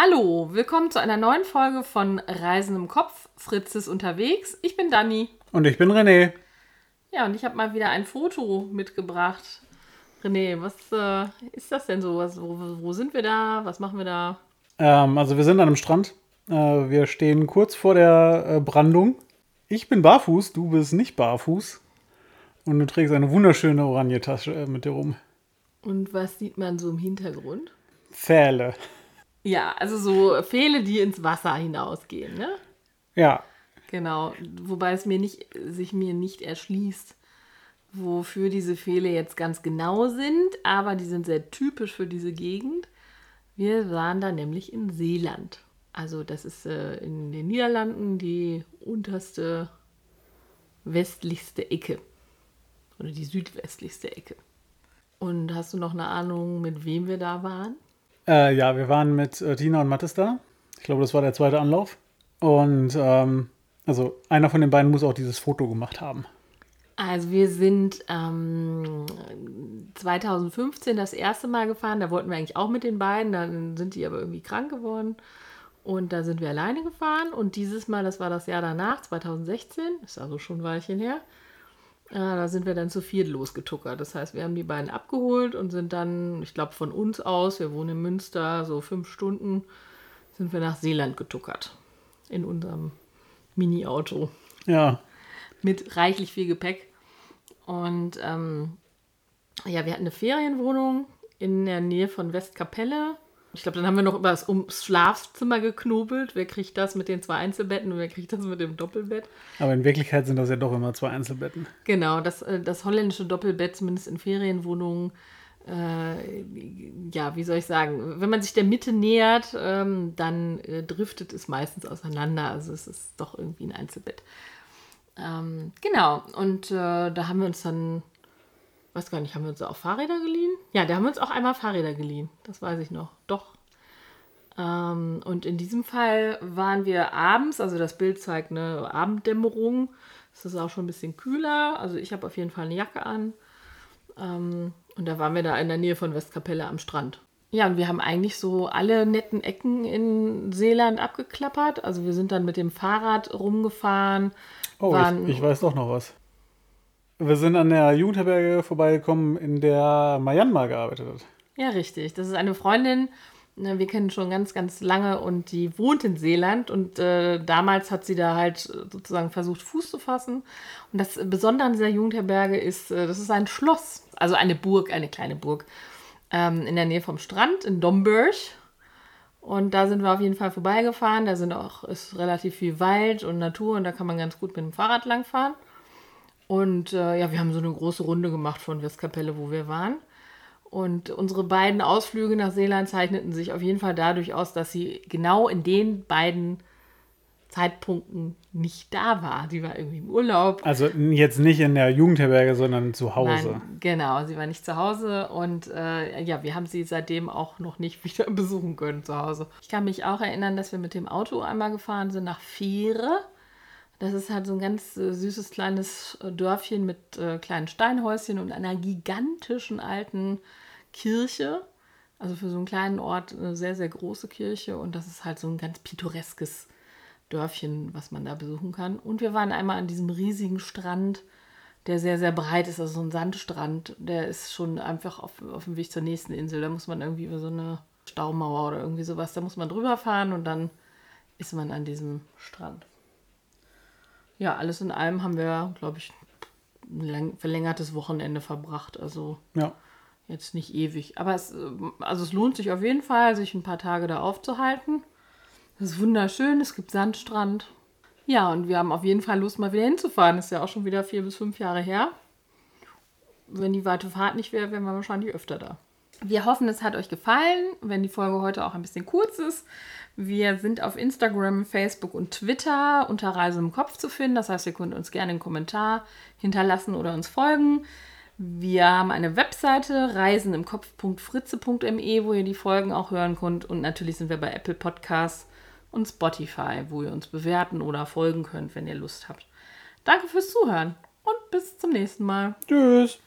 Hallo, willkommen zu einer neuen Folge von Reisen im Kopf. Fritz ist unterwegs. Ich bin Dani. Und ich bin René. Ja, und ich habe mal wieder ein Foto mitgebracht. René, was äh, ist das denn so? Was, wo, wo, sind wir da? Was machen wir da? Ähm, also wir sind an einem Strand. Äh, wir stehen kurz vor der äh, Brandung. Ich bin barfuß, du bist nicht barfuß. Und du trägst eine wunderschöne Oranjetasche äh, mit dir rum. Und was sieht man so im Hintergrund? Pfähle. Ja, also so Pfähle, die ins Wasser hinausgehen, ne? Ja. Genau, wobei es mir nicht, sich mir nicht erschließt, wofür diese Pfähle jetzt ganz genau sind, aber die sind sehr typisch für diese Gegend. Wir waren da nämlich in Seeland. Also das ist äh, in den Niederlanden die unterste westlichste Ecke oder die südwestlichste Ecke. Und hast du noch eine Ahnung, mit wem wir da waren? Äh, ja, wir waren mit äh, Tina und Mathis da. Ich glaube, das war der zweite Anlauf. Und ähm, also einer von den beiden muss auch dieses Foto gemacht haben. Also wir sind ähm, 2015 das erste Mal gefahren. Da wollten wir eigentlich auch mit den beiden. Dann sind die aber irgendwie krank geworden. Und da sind wir alleine gefahren. Und dieses Mal, das war das Jahr danach, 2016, ist also schon ein Weilchen her, ja, da sind wir dann zu viert losgetuckert. Das heißt, wir haben die beiden abgeholt und sind dann, ich glaube, von uns aus, wir wohnen in Münster, so fünf Stunden, sind wir nach Seeland getuckert. In unserem Mini-Auto. Ja. Mit reichlich viel Gepäck. Und ähm, ja, wir hatten eine Ferienwohnung in der Nähe von Westkapelle. Ich glaube, dann haben wir noch über das ums Schlafzimmer geknobelt. Wer kriegt das mit den zwei Einzelbetten und wer kriegt das mit dem Doppelbett? Aber in Wirklichkeit sind das ja doch immer zwei Einzelbetten. Genau, das, äh, das holländische Doppelbett, zumindest in Ferienwohnungen, äh, ja, wie soll ich sagen, wenn man sich der Mitte nähert, ähm, dann äh, driftet es meistens auseinander. Also es ist doch irgendwie ein Einzelbett. Ähm, genau, und äh, da haben wir uns dann weiß gar nicht, haben wir uns auch Fahrräder geliehen? Ja, da haben wir uns auch einmal Fahrräder geliehen. Das weiß ich noch. Doch. Ähm, und in diesem Fall waren wir abends, also das Bild zeigt eine Abenddämmerung. Es ist auch schon ein bisschen kühler. Also ich habe auf jeden Fall eine Jacke an. Ähm, und da waren wir da in der Nähe von Westkapelle am Strand. Ja, und wir haben eigentlich so alle netten Ecken in Seeland abgeklappert. Also wir sind dann mit dem Fahrrad rumgefahren. Oh, ich, ich weiß doch noch was. Wir sind an der Jugendherberge vorbeigekommen, in der Myanmar gearbeitet hat. Ja, richtig. Das ist eine Freundin, ne, wir kennen schon ganz, ganz lange und die wohnt in Seeland und äh, damals hat sie da halt sozusagen versucht, Fuß zu fassen. Und das Besondere an dieser Jugendherberge ist, äh, das ist ein Schloss, also eine Burg, eine kleine Burg ähm, in der Nähe vom Strand in Domburg. Und da sind wir auf jeden Fall vorbeigefahren. Da sind auch, ist relativ viel Wald und Natur und da kann man ganz gut mit dem Fahrrad langfahren. Und äh, ja, wir haben so eine große Runde gemacht von Westkapelle, wo wir waren. Und unsere beiden Ausflüge nach Seeland zeichneten sich auf jeden Fall dadurch aus, dass sie genau in den beiden Zeitpunkten nicht da war. Sie war irgendwie im Urlaub. Also jetzt nicht in der Jugendherberge, sondern zu Hause. Nein, genau, sie war nicht zu Hause und äh, ja, wir haben sie seitdem auch noch nicht wieder besuchen können zu Hause. Ich kann mich auch erinnern, dass wir mit dem Auto einmal gefahren sind nach Fähre. Das ist halt so ein ganz äh, süßes kleines äh, Dörfchen mit äh, kleinen Steinhäuschen und einer gigantischen alten Kirche. Also für so einen kleinen Ort eine sehr, sehr große Kirche. Und das ist halt so ein ganz pittoreskes Dörfchen, was man da besuchen kann. Und wir waren einmal an diesem riesigen Strand, der sehr, sehr breit ist. Also so ein Sandstrand. Der ist schon einfach auf, auf dem Weg zur nächsten Insel. Da muss man irgendwie über so eine Staumauer oder irgendwie sowas, da muss man drüber fahren und dann ist man an diesem Strand ja, alles in allem haben wir, glaube ich, ein verlängertes Wochenende verbracht. Also ja. jetzt nicht ewig. Aber es, also es lohnt sich auf jeden Fall, sich ein paar Tage da aufzuhalten. Es ist wunderschön, es gibt Sandstrand. Ja, und wir haben auf jeden Fall Lust, mal wieder hinzufahren. Das ist ja auch schon wieder vier bis fünf Jahre her. Wenn die weite Fahrt nicht wäre, wären wir wahrscheinlich öfter da. Wir hoffen, es hat euch gefallen. Wenn die Folge heute auch ein bisschen kurz ist, wir sind auf Instagram, Facebook und Twitter unter Reise im Kopf zu finden. Das heißt, ihr könnt uns gerne einen Kommentar hinterlassen oder uns folgen. Wir haben eine Webseite reisenimkopf.fritze.me, wo ihr die Folgen auch hören könnt. Und natürlich sind wir bei Apple Podcasts und Spotify, wo ihr uns bewerten oder folgen könnt, wenn ihr Lust habt. Danke fürs Zuhören und bis zum nächsten Mal. Tschüss.